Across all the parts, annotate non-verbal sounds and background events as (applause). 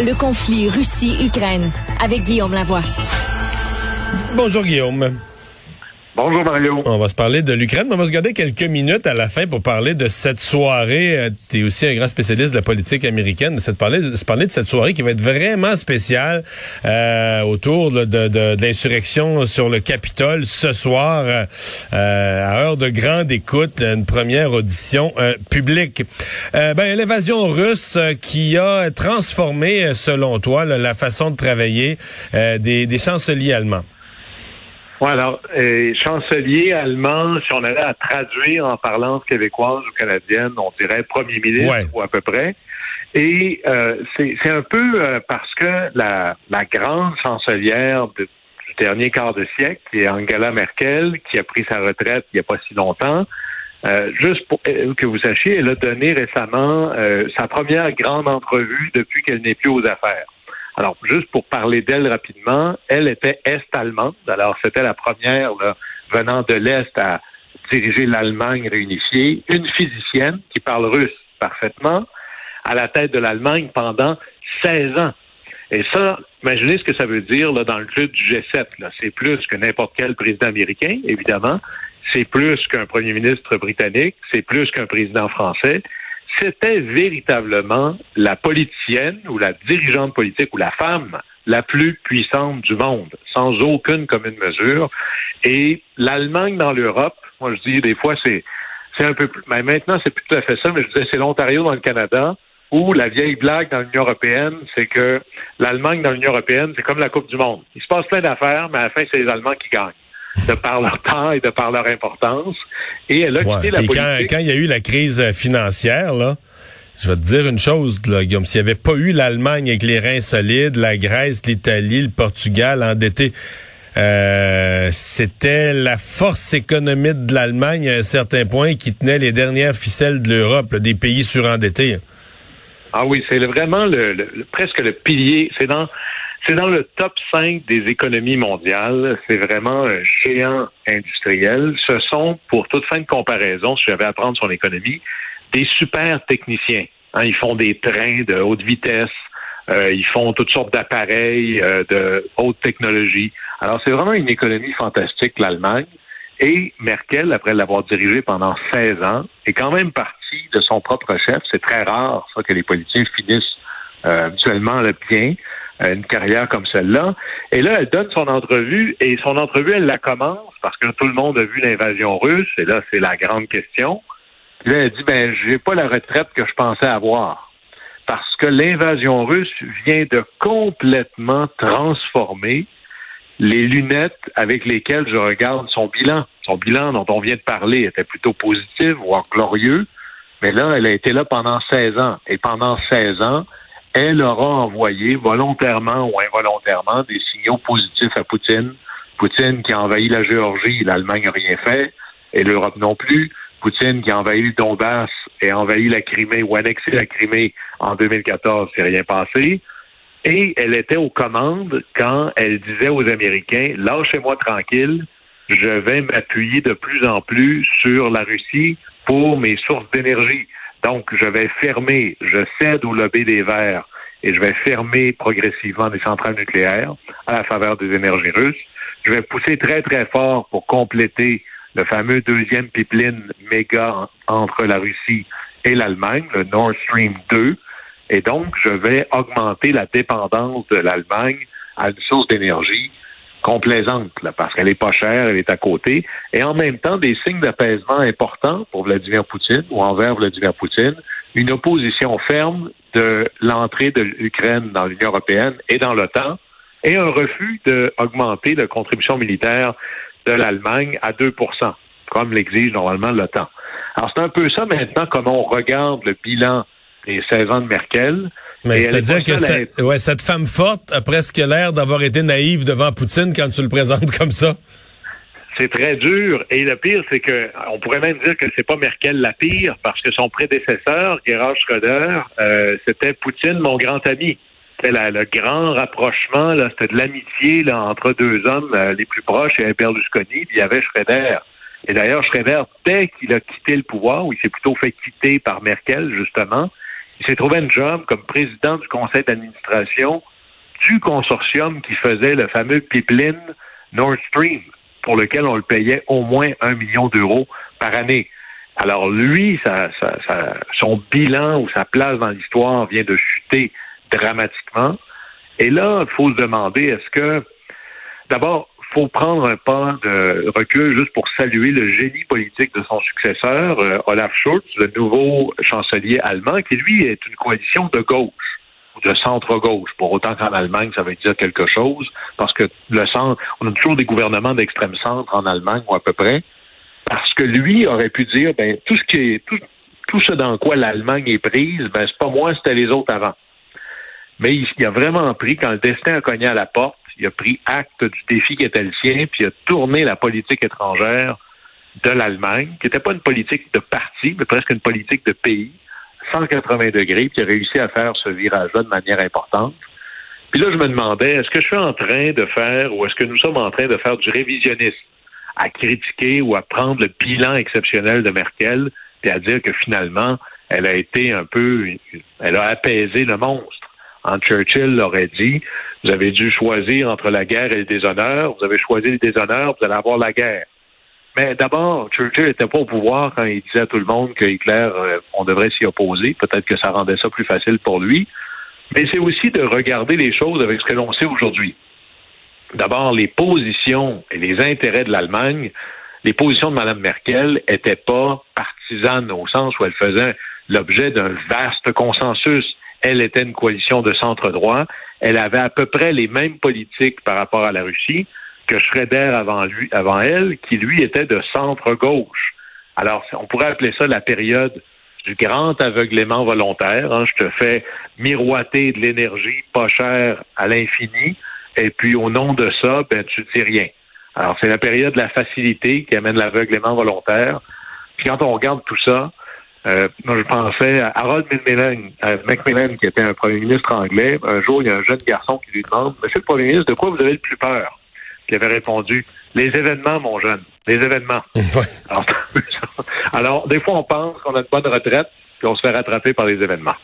Le conflit Russie-Ukraine avec Guillaume Lavoie. Bonjour Guillaume. Bonjour Mario. On va se parler de l'Ukraine, mais on va se garder quelques minutes à la fin pour parler de cette soirée. Tu es aussi un grand spécialiste de la politique américaine. De, se parler de cette soirée qui va être vraiment spéciale euh, autour de, l'insurrection sur le Capitole ce soir, euh, à heure de grande écoute, une première audition euh, publique. Euh, ben, L'invasion russe euh, qui a transformé, selon toi, la façon de travailler euh, des, des chanceliers allemands. Oui, alors, euh, chancelier allemand, si on allait à traduire en parlance québécoise ou canadienne, on dirait premier ministre Ouais. ou à peu près. Et euh, c'est c'est un peu euh, parce que la, la grande chancelière de- du dernier quart de siècle, qui est Angela Merkel, qui a pris sa retraite il n'y a pas si longtemps, euh, juste pour euh, que vous sachiez, elle a donné récemment euh, sa première grande entrevue depuis qu'elle n'est plus aux affaires. Alors, juste pour parler d'elle rapidement, elle était est-allemande. Alors, c'était la première venant de l'Est à diriger l'Allemagne réunifiée. Une physicienne qui parle russe parfaitement à la tête de l'Allemagne pendant 16 ans. Et ça, imaginez ce que ça veut dire dans le club du G7. là. C'est plus que n'importe quel président américain, évidemment. C'est plus qu'un premier ministre britannique. C'est plus qu'un président français c'était véritablement la politicienne ou la dirigeante politique ou la femme la plus puissante du monde, sans aucune commune mesure. Et l'Allemagne dans l'Europe, moi je dis des fois c'est c'est un peu plus, mais maintenant c'est plus tout à fait ça, mais je disais c'est l'Ontario dans le Canada où la vieille blague dans l'Union européenne, c'est que l'Allemagne dans l'Union européenne, c'est comme la Coupe du Monde. Il se passe plein d'affaires, mais à la fin, c'est les Allemands qui gagnent, de par leur temps et de par leur importance. Et elle a Ouais. quitté la Et quand, politique. quand il y a eu la crise euh, financière, là, je vais te dire une chose, là, Guillaume, s'il n'y avait pas eu l'Allemagne avec les reins solides, la Grèce, l'Italie, le Portugal endetté, euh, c'était la force économique de l'Allemagne à un certain point qui tenait les dernières ficelles de l'Europe, des pays surendettés. Ah oui, c'est vraiment le, le- le- presque le pilier. C'est dans c'est dans le top 5 des économies mondiales. C'est vraiment un géant industriel. Ce sont, pour toute fin de comparaison, si j'avais à prendre son économie, des super techniciens. Hein, ils font des trains de haute vitesse. euh, ils font toutes sortes d'appareils euh, de haute technologie. Alors, c'est vraiment une économie fantastique, l'Allemagne. Et Merkel, après l'avoir dirigé pendant 16 ans, est quand même partie de son propre chef. C'est très rare, ça, que les politiciens finissent euh, habituellement là, bien euh, une carrière comme celle-là. Et là, elle donne son entrevue, et son entrevue, elle la commence parce que tout le monde a vu l'invasion russe, et là, c'est la grande question. Puis là, elle dit, ben, j'ai pas la retraite que je pensais avoir. Parce que l'invasion russe vient de complètement transformer les lunettes avec lesquelles je regarde son bilan. Son bilan dont on vient de parler était plutôt positif, voire glorieux, mais là, elle a été là pendant 16 ans. Et pendant 16 ans, elle aura envoyé volontairement ou involontairement des signaux positifs à Poutine. Poutine qui a envahi la Géorgie, l'Allemagne n'a rien fait, et l'Europe non plus. Poutine qui a envahi le Donbass et envahi la Crimée ou annexé la Crimée en 2014, c'est rien passé. Et elle était aux commandes quand elle disait aux Américains, lâchez-moi tranquille, je vais m'appuyer de plus en plus sur la Russie pour mes sources d'énergie. Donc, je vais fermer, je cède au lobby des Verts et je vais fermer progressivement des centrales nucléaires à la faveur des énergies russes. Je vais pousser très, très fort pour compléter le fameux deuxième pipeline méga entre la Russie et l'Allemagne, le Nord Stream 2. Et donc, je vais augmenter la dépendance de l'Allemagne à une source d'énergie complaisante, là, parce qu'elle est pas chère, elle est à côté, et en même temps des signes d'apaisement importants pour Vladimir Poutine ou envers Vladimir Poutine, une opposition ferme de l'entrée de l'Ukraine dans l'Union européenne et dans l'OTAN, et un refus d'augmenter la contribution militaire de l'Allemagne à 2% comme l'exige normalement l'OTAN. Alors c'est un peu ça maintenant comment on regarde le bilan des 16 ans de Merkel. Mais c'est-à-dire que ouais, cette femme forte a presque l'air d'avoir été naïve devant Poutine quand tu le présentes comme ça. C'est très dur. Et le pire, c'est que on pourrait même dire que c'est pas Merkel la pire, parce que son prédécesseur, Gerhard Schröder, euh, c'était Poutine, mon grand ami. C'était le grand rapprochement, là, c'était de l'amitié là, entre deux hommes euh, les plus proches, et Berlusconi, puis il y avait Schröder. Et d'ailleurs, Schröder, dès qu'il a quitté le pouvoir, ou il s'est plutôt fait quitter par Merkel, justement, il s'est trouvé un job comme président du conseil d'administration du consortium qui faisait le fameux pipeline Nord Stream, pour lequel on le payait au moins un million d'euros par année. Alors lui, son bilan ou sa place dans l'histoire vient de chuter dramatiquement. Et là, il faut se demander, est-ce que, d'abord, faut prendre un pas de recul juste pour saluer le génie politique de son successeur, euh, Olaf Scholz, le nouveau chancelier allemand, qui lui est une coalition de gauche de centre-gauche, pour autant qu'en Allemagne, ça veut dire quelque chose, parce que le centre, on a toujours des gouvernements d'extrême centre en Allemagne, ou à peu près, parce que lui aurait pu dire, ben, tout ce qui est, tout, tout ce dans quoi l'Allemagne est prise, ben, c'est pas moi, c'était les autres avant. Mais il, a vraiment pris, quand le destin a cogné à la porte, il a pris acte du défi qui était le sien, puis il a tourné la politique étrangère de l'Allemagne, qui n'était pas une politique de parti, mais presque une politique de pays, 180 degrés, puis il a réussi à faire ce virage-là de manière importante. Puis là, je me demandais, est-ce que je suis en train de faire, ou est-ce que nous sommes en train de faire du révisionnisme, à critiquer ou à prendre le bilan exceptionnel de Merkel, puis à dire que finalement, elle a été un peu, elle a apaisé le monstre? Churchill aurait dit, vous avez dû choisir entre la guerre et le déshonneur, vous avez choisi le déshonneur, vous allez avoir la guerre. Mais d'abord, Churchill n'était pas au pouvoir quand il disait à tout le monde que Hitler, euh, on devrait s'y opposer. Peut-être que ça rendait ça plus facile pour lui. Mais c'est aussi de regarder les choses avec ce que l'on sait aujourd'hui. D'abord, les positions et les intérêts de l'Allemagne, les positions de Mme Merkel n'étaient pas partisanes au sens où elle faisait l'objet d'un vaste consensus. Elle était une coalition de centre-droit. Elle avait à peu près les mêmes politiques par rapport à la Russie que Schroeder avant lui, avant elle, qui lui était de centre-gauche. Alors, on pourrait appeler ça la période du grand aveuglément volontaire. Hein. Je te fais miroiter de l'énergie pas chère à l'infini, et puis au nom de ça, ben tu dis rien. Alors, c'est la période de la facilité qui amène l'aveuglément volontaire. Puis quand on regarde tout ça, euh, moi, je pensais à Harold Macmillan, qui était un premier ministre anglais. Un jour, il y a un jeune garçon qui lui demande, Monsieur le premier ministre, de quoi vous avez le plus peur? Puis il avait répondu, les événements, mon jeune, les événements. (laughs) Alors, (laughs) alors, des fois, on pense qu'on a une bonne retraite, puis on se fait rattraper par les événements.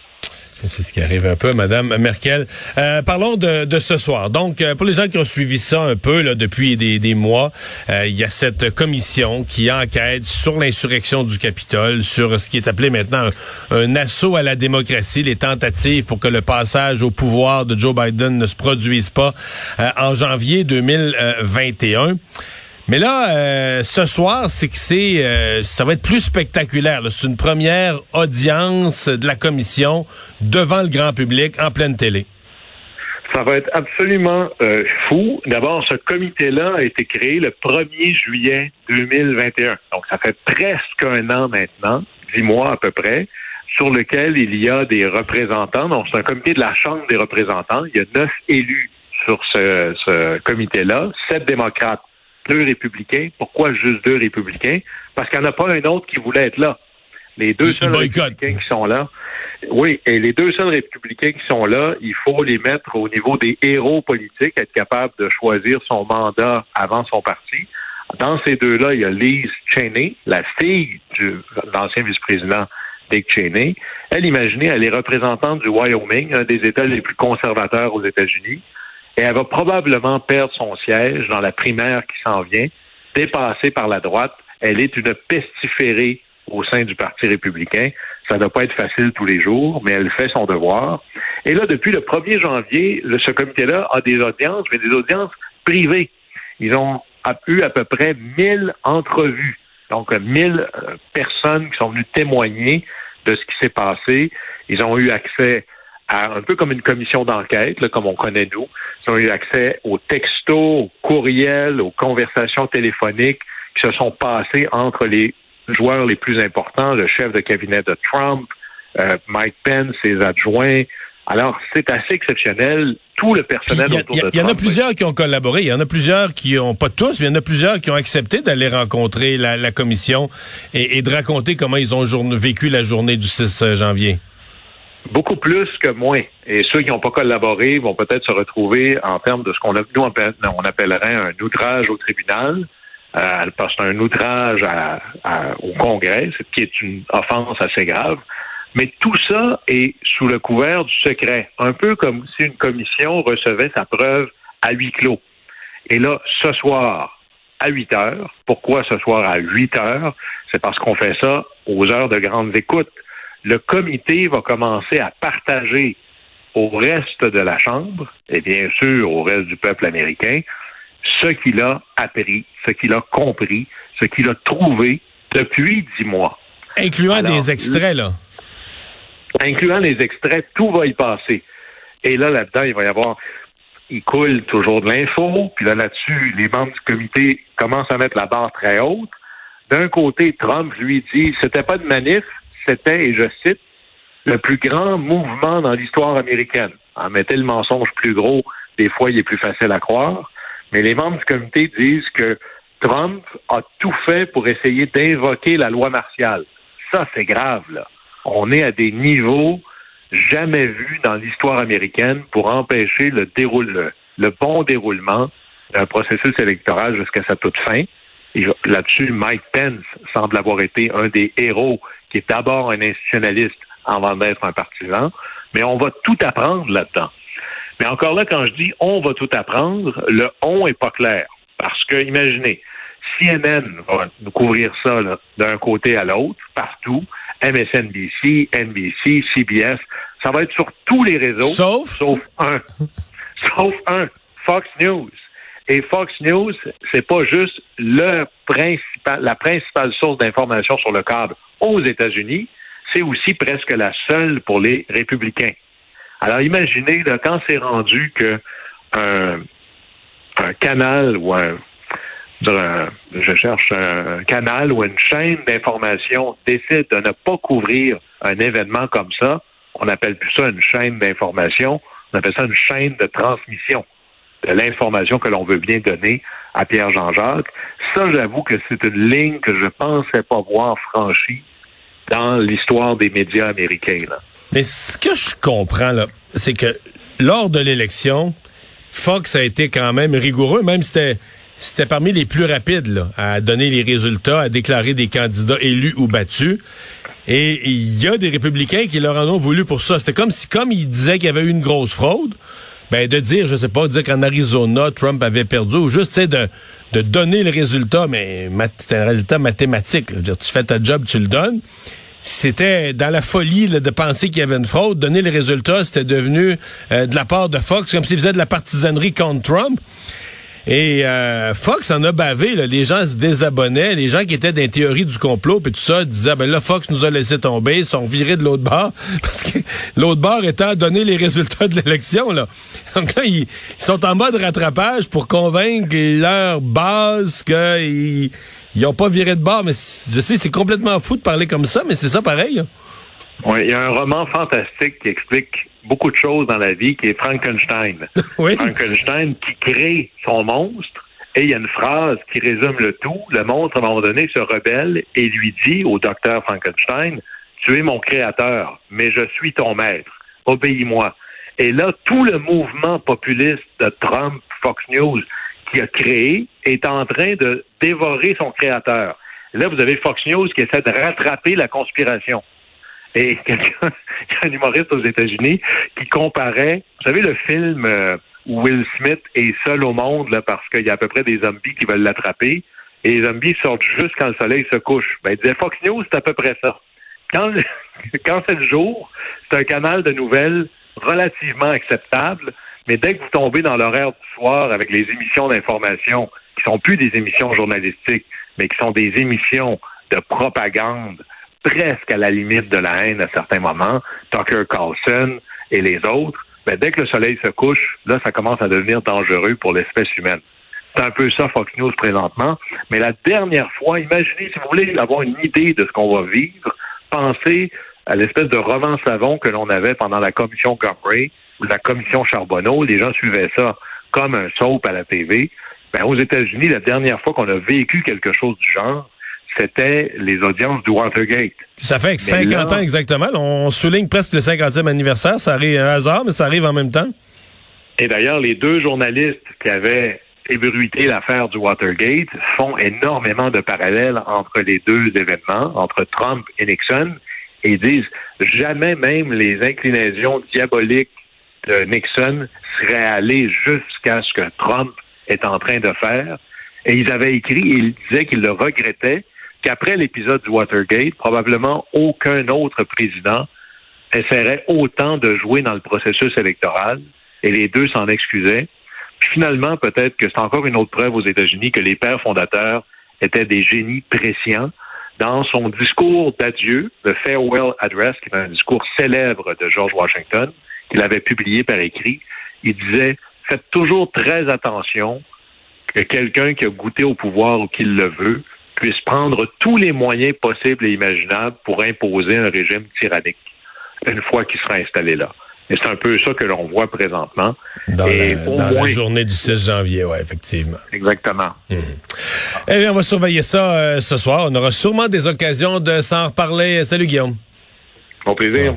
C'est ce qui arrive un peu, Madame Merkel. Euh, parlons de, ce soir. Donc, euh, pour les gens qui ont suivi ça un peu depuis des, mois, euh, il y a cette commission qui enquête sur l'insurrection du Capitole, sur ce qui est appelé maintenant un, un, assaut à la démocratie, les tentatives pour que le passage au pouvoir de Joe Biden ne se produise pas en janvier 2021. Mais là, euh, ce soir, c'est que c'est, euh, ça va être plus spectaculaire. C'est une première audience de la commission devant le grand public en pleine télé. Ça va être absolument euh, fou. D'abord, ce comité-là a été créé le 1er juillet 2021. Donc, ça fait presque un an maintenant, dix mois à peu près, sur lequel il y a des représentants. Donc, c'est un comité de la Chambre des représentants. Il y a neuf élus sur ce, ce comité-là, sept démocrates deux républicains. Pourquoi juste deux républicains? Parce qu'il n'y en a pas un autre qui voulait être là. Les deux seuls républicains qui sont là. Oui, et les deux seuls républicains qui sont là, il faut les mettre au niveau des héros politiques, être capable de choisir son mandat avant son parti. Dans ces deux-là, il y a Liz Cheney, la fille de l'ancien vice-président Dick Cheney. Elle, imaginez, elle est représentante du Wyoming, un des États les plus conservateurs aux États-Unis et elle va probablement perdre son siège dans la primaire qui s'en vient, dépassée par la droite. Elle est une pestiférée au sein du Parti républicain. Ça ne doit pas être facile tous les jours, mais elle fait son devoir. Et là, depuis le 1er janvier, ce comité-là a des audiences, mais des audiences privées. Ils ont eu à peu près 1000 entrevues. Donc, 1000 euh, personnes qui sont venues témoigner de ce qui s'est passé. Ils ont eu accès à un peu comme une commission d'enquête, comme on connaît nous. Ils ont eu accès aux textos, aux courriels, aux conversations téléphoniques qui se sont passées entre les joueurs les plus importants, le chef de cabinet de Trump, euh, Mike Pence, ses adjoints. Alors, c'est assez exceptionnel. Tout le personnel autour de Trump. Il y en a plusieurs qui ont collaboré. Il y en a plusieurs qui ont, pas tous, mais il y en a plusieurs qui ont accepté d'aller rencontrer la, commission et, de raconter comment ils ont vécu la journée du 6 euh, janvier. Beaucoup plus que moins. Et ceux qui n'ont pas collaboré vont peut-être se retrouver en termes de ce qu'on nous on appellerait un outrage au tribunal. Euh, parce que c'est un outrage au Congrès, qui est une offense assez grave. Mais tout ça est sous le couvert du secret, un peu comme si une commission recevait sa preuve à huis clos. Et là, ce soir, à 8 heures, pourquoi ce soir à 8 heures? C'est parce qu'on fait ça aux heures de grandes écoutes. Le comité va commencer à partager au reste de la Chambre, et bien sûr au reste du peuple américain, ce qu'il a appris, ce qu'il a compris, ce qu'il a trouvé depuis dix mois. Incluant des extraits, là. Incluant les extraits, tout va y passer. Et là, là-dedans, il va y avoir, il coule toujours de l'info, puis là, là-dessus, les membres du comité commencent à mettre la barre très haute. D'un côté, Trump lui dit, c'était pas de manif, c'était, et je cite, le plus grand mouvement dans l'histoire américaine. En mettait le mensonge plus gros, des fois, il est plus facile à croire. Mais les membres du comité disent que Trump a tout fait pour essayer d'invoquer la loi martiale. Ça, c'est grave, là. On est à des niveaux jamais vus dans l'histoire américaine pour empêcher le, le bon déroulement d'un processus électoral jusqu'à sa toute fin. Là-dessus, Mike Pence semble avoir été un des héros qui est d'abord un institutionnaliste avant d'être un partisan. Mais on va tout apprendre là-dedans. Mais encore là, quand je dis on va tout apprendre, le on est pas clair. Parce que, imaginez, CNN va nous couvrir ça d'un côté à l'autre, partout. MSNBC, NBC, CBS, ça va être sur tous les réseaux. Sauf? Sauf un. sauf un. Fox News. Et Fox News, c'est pas juste le principal, la principale source d'information sur le câble aux États-Unis, c'est aussi presque la seule pour les républicains. Alors imaginez là, quand c'est rendu que un, canal ou un, je cherche un canal ou une chaîne d'information décide de ne pas couvrir un événement comme ça, on appelle plus ça une chaîne d'information, on appelle ça une chaîne de transmission de l'information que l'on veut bien donner à Pierre Jean-Jacques. Ça, j'avoue que c'est une ligne que je pensais pas voir franchie dans l'histoire des médias américains. Mais ce que je comprends, là, c'est que lors de l'élection, Fox a été quand même rigoureux, même si c'était c'était parmi les plus rapides à donner les résultats, à déclarer des candidats élus ou battus. Et il y a des républicains qui leur en ont voulu pour ça. C'était comme si, comme ils disaient qu'il y avait eu une grosse fraude, ben de dire, je sais pas, dire qu'en Arizona, Trump avait perdu, ou juste de, de donner le résultat, mais c'est un résultat mathématique. Dire, tu fais ta job, tu le donnes c'était dans la folie de penser qu'il y avait une fraude. Donner les résultats, c'était devenu euh, de la part de Fox, comme s'il faisait de la partisanerie contre Trump. Et euh, Fox en a bavé, là. les gens se désabonnaient, les gens qui étaient dans les théories du complot puis tout ça disaient ben là Fox nous a laissé tomber, ils sont virés de l'autre bord (laughs) parce que l'autre bord étant donné les résultats de l'élection là. Donc là ils, sont en mode rattrapage pour convaincre leur base qu'ils ils ont pas viré de bord mais je sais c'est complètement fou de parler comme ça mais c'est ça pareil. Oui, il y a un roman fantastique qui explique beaucoup de choses dans la vie, qui est Frankenstein. (laughs) Frankenstein qui crée son monstre. Et il y a une phrase qui résume le tout. Le monstre, à un moment donné, se rebelle et lui dit au docteur Frankenstein, tu es mon créateur, mais je suis ton maître. Obéis-moi. Et là, tout le mouvement populiste de Trump, Fox News, qui a créé, est en train de dévorer son créateur. Là, vous avez Fox News qui essaie de rattraper la conspiration. Et (laughs) quelqu'un, un humoriste aux États-Unis qui comparait, vous savez, le film euh, où Will Smith est seul au monde là, parce qu'il y a à peu près des zombies qui veulent l'attraper. Et les zombies sortent juste quand le soleil se couche. Ben, il disait Fox News, c'est à peu près ça. quand, (laughs) quand c'est le jour, c'est un canal de nouvelles relativement acceptable, mais dès que vous tombez dans l'horaire du soir avec les émissions d'information, qui sont plus des émissions journalistiques, mais qui sont des émissions de propagande, presque à la limite de la haine à certains moments, Tucker Carlson et les autres, ben, dès que le soleil se couche, là, ça commence à devenir dangereux pour l'espèce humaine. C'est un peu ça Fox News présentement. Mais la dernière fois, imaginez, si vous voulez avoir une idée de ce qu'on va vivre, pensez à l'espèce de roman savon que l'on avait pendant la commission Gomery ou la commission Charbonneau. Les gens suivaient ça comme un soap à la TV. Ben, aux États-Unis, la dernière fois qu'on a vécu quelque chose du genre, c'était les audiences du Watergate. Ça fait 50 ans exactement. On souligne presque le 50e anniversaire. Ça arrive un hasard, mais ça arrive en même temps. Et d'ailleurs, les deux journalistes qui avaient ébruité l'affaire du Watergate font énormément de parallèles entre les deux événements, entre Trump et Nixon, et disent jamais même les inclinations diaboliques de Nixon seraient allées jusqu'à ce que Trump est en train de faire. Et ils avaient écrit et ils disaient qu'ils le regrettaient qu'après l'épisode du Watergate, probablement aucun autre président essaierait autant de jouer dans le processus électoral et les deux s'en excusaient. Puis finalement, peut-être que c'est encore une autre preuve aux États-Unis que les pères fondateurs étaient des génies prescients. Dans son discours d'adieu, le Farewell Address, qui est un discours célèbre de George Washington, qu'il avait publié par écrit, il disait Faites toujours très attention que quelqu'un qui a goûté au pouvoir ou qui le veut puisse prendre tous les moyens possibles et imaginables pour imposer un régime tyrannique une fois qu'il sera installé là. Et c'est un peu ça que l'on voit présentement. Dans, la, journée du 6 janvier, oui, effectivement. Exactement. Mmh. Eh bien, on va surveiller ça euh, ce soir. On aura sûrement des occasions de s'en reparler. Salut, Guillaume. Au plaisir.